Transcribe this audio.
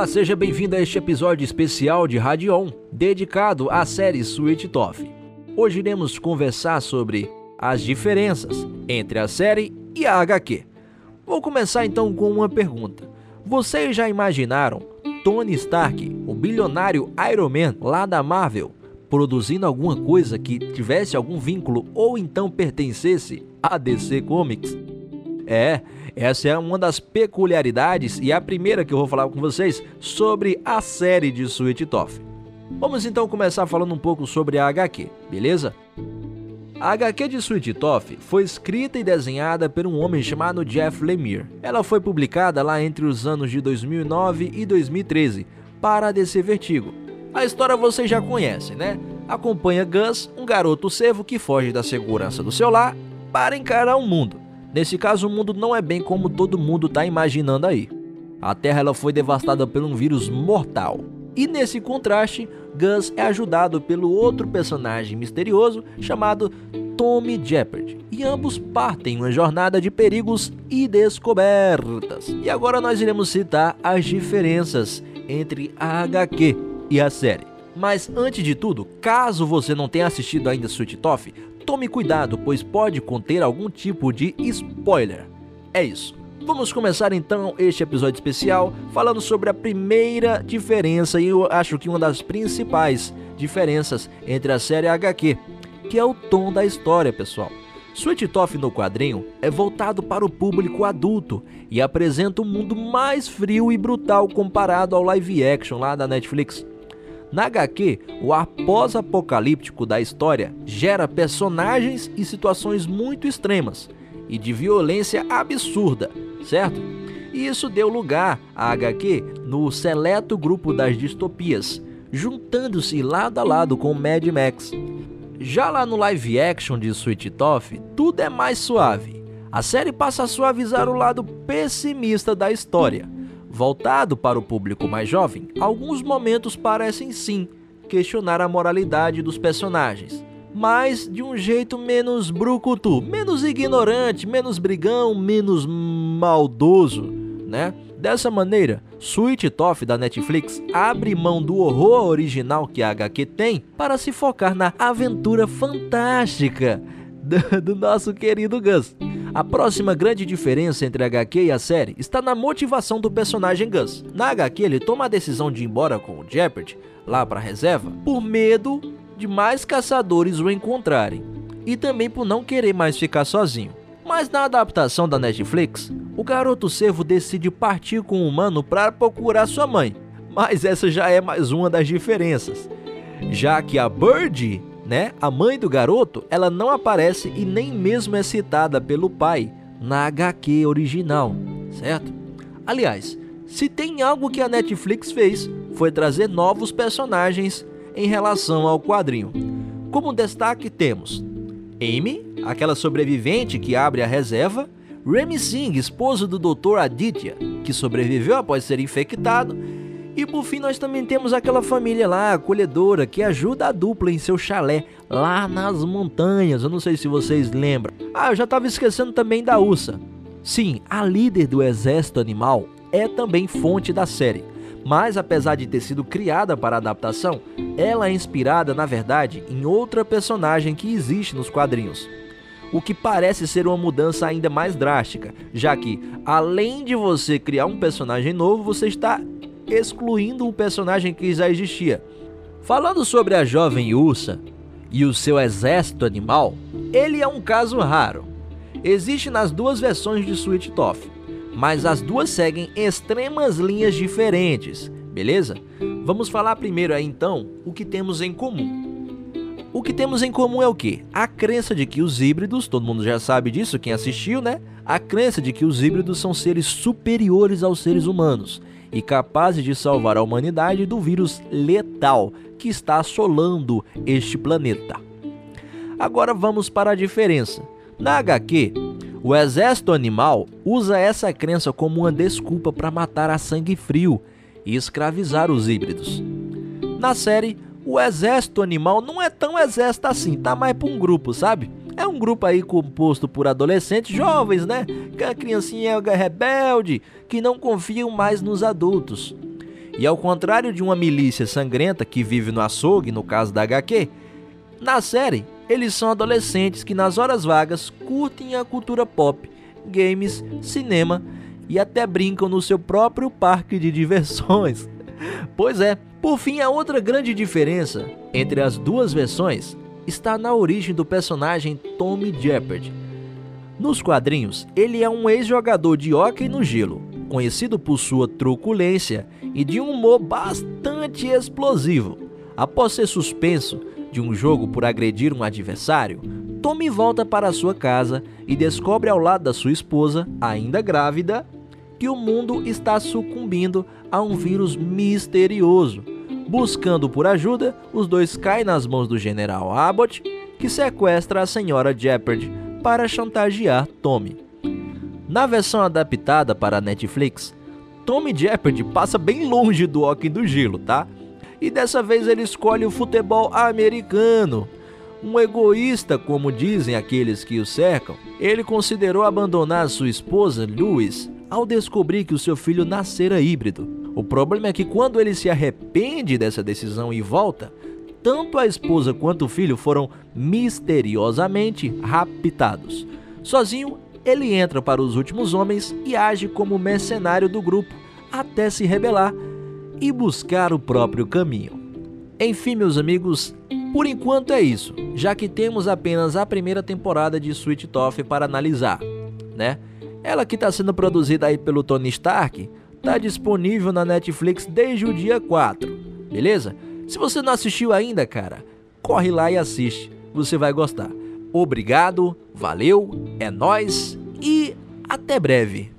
Olá, seja bem-vindo a este episódio especial de Radion, dedicado à série Sweet Toffee. Hoje iremos conversar sobre as diferenças entre a série e a HQ. Vou começar então com uma pergunta. Vocês já imaginaram Tony Stark, o bilionário Iron Man lá da Marvel, produzindo alguma coisa que tivesse algum vínculo ou então pertencesse a DC Comics? É, essa é uma das peculiaridades e a primeira que eu vou falar com vocês sobre a série de Sweet Toffee. Vamos então começar falando um pouco sobre a HQ, beleza? A HQ de Sweet Toffee foi escrita e desenhada por um homem chamado Jeff Lemire. Ela foi publicada lá entre os anos de 2009 e 2013 para a DC Vertigo. A história vocês já conhecem, né? Acompanha Gus, um garoto servo que foge da segurança do seu lar para encarar o mundo. Nesse caso, o mundo não é bem como todo mundo está imaginando aí. A Terra ela foi devastada por um vírus mortal. E nesse contraste, Gus é ajudado pelo outro personagem misterioso chamado Tommy Jeopardy. E ambos partem uma jornada de perigos e descobertas. E agora nós iremos citar as diferenças entre a HQ e a série. Mas antes de tudo, caso você não tenha assistido ainda Sweet Toffee, Tome cuidado, pois pode conter algum tipo de spoiler. É isso. Vamos começar então este episódio especial falando sobre a primeira diferença e eu acho que uma das principais diferenças entre a série HQ, que é o tom da história, pessoal. Sweet Toffee no quadrinho é voltado para o público adulto e apresenta um mundo mais frio e brutal comparado ao live action lá da Netflix. Na HQ, o ar pós-apocalíptico da história gera personagens e situações muito extremas e de violência absurda, certo? E isso deu lugar à HQ no seleto grupo das distopias, juntando-se lado a lado com Mad Max. Já lá no live action de Sweet Toffee, tudo é mais suave. A série passa a suavizar o lado pessimista da história Voltado para o público mais jovem, alguns momentos parecem sim questionar a moralidade dos personagens, mas de um jeito menos brucutu, menos ignorante, menos brigão, menos maldoso, né? Dessa maneira, Sweet Toff da Netflix abre mão do horror original que a HQ tem para se focar na aventura fantástica do, do nosso querido Gus. A próxima grande diferença entre a HQ e a série está na motivação do personagem Gus. Na HQ, ele toma a decisão de ir embora com o Jeopardy, lá para a reserva, por medo de mais caçadores o encontrarem e também por não querer mais ficar sozinho. Mas na adaptação da Netflix, o garoto servo decide partir com o humano para procurar sua mãe. Mas essa já é mais uma das diferenças, já que a Birdie né? A mãe do garoto, ela não aparece e nem mesmo é citada pelo pai na HQ original, certo? Aliás, se tem algo que a Netflix fez, foi trazer novos personagens em relação ao quadrinho. Como destaque temos Amy, aquela sobrevivente que abre a reserva, Remy Singh, esposo do Dr. Aditya, que sobreviveu após ser infectado, e por fim, nós também temos aquela família lá, acolhedora, que ajuda a dupla em seu chalé, lá nas montanhas. Eu não sei se vocês lembram. Ah, eu já estava esquecendo também da Ursa. Sim, a líder do exército animal é também fonte da série. Mas apesar de ter sido criada para adaptação, ela é inspirada, na verdade, em outra personagem que existe nos quadrinhos. O que parece ser uma mudança ainda mais drástica, já que, além de você criar um personagem novo, você está excluindo um personagem que já existia. Falando sobre a jovem Ursa e o seu exército animal, ele é um caso raro. Existe nas duas versões de Sweet Toffee, mas as duas seguem extremas linhas diferentes, beleza? Vamos falar primeiro aí então o que temos em comum. O que temos em comum é o que? A crença de que os híbridos, todo mundo já sabe disso, quem assistiu, né? A crença de que os híbridos são seres superiores aos seres humanos e capazes de salvar a humanidade do vírus letal que está assolando este planeta. Agora vamos para a diferença. Na HQ, o exército animal usa essa crença como uma desculpa para matar a sangue frio e escravizar os híbridos. Na série, o exército animal não é tão exército assim, tá mais para um grupo, sabe? É um grupo aí composto por adolescentes jovens, né? Que a criancinha é rebelde, que não confiam mais nos adultos. E ao contrário de uma milícia sangrenta que vive no açougue, no caso da HQ, na série eles são adolescentes que nas horas vagas curtem a cultura pop, games, cinema e até brincam no seu próprio parque de diversões. Pois é, por fim, a outra grande diferença entre as duas versões está na origem do personagem Tommy Jeopardy. Nos quadrinhos, ele é um ex-jogador de hóquei no gelo, conhecido por sua truculência e de um humor bastante explosivo. Após ser suspenso de um jogo por agredir um adversário, Tommy volta para sua casa e descobre ao lado da sua esposa, ainda grávida, que o mundo está sucumbindo a um vírus misterioso. Buscando por ajuda, os dois caem nas mãos do general Abbott, que sequestra a senhora Jeopardy para chantagear Tommy. Na versão adaptada para a Netflix, Tommy Jeopardy passa bem longe do hockey do gelo, tá? E dessa vez ele escolhe o futebol americano. Um egoísta, como dizem aqueles que o cercam, ele considerou abandonar sua esposa, Louis, ao descobrir que o seu filho nascera híbrido. O problema é que quando ele se arrepende dessa decisão e volta, tanto a esposa quanto o filho foram misteriosamente raptados. Sozinho, ele entra para os últimos homens e age como mercenário do grupo até se rebelar e buscar o próprio caminho. Enfim, meus amigos, por enquanto é isso, já que temos apenas a primeira temporada de Sweet Toffee para analisar, né? Ela que está sendo produzida aí pelo Tony Stark, está disponível na Netflix desde o dia 4, beleza? Se você não assistiu ainda, cara, corre lá e assiste, você vai gostar. Obrigado, valeu, é nós e até breve.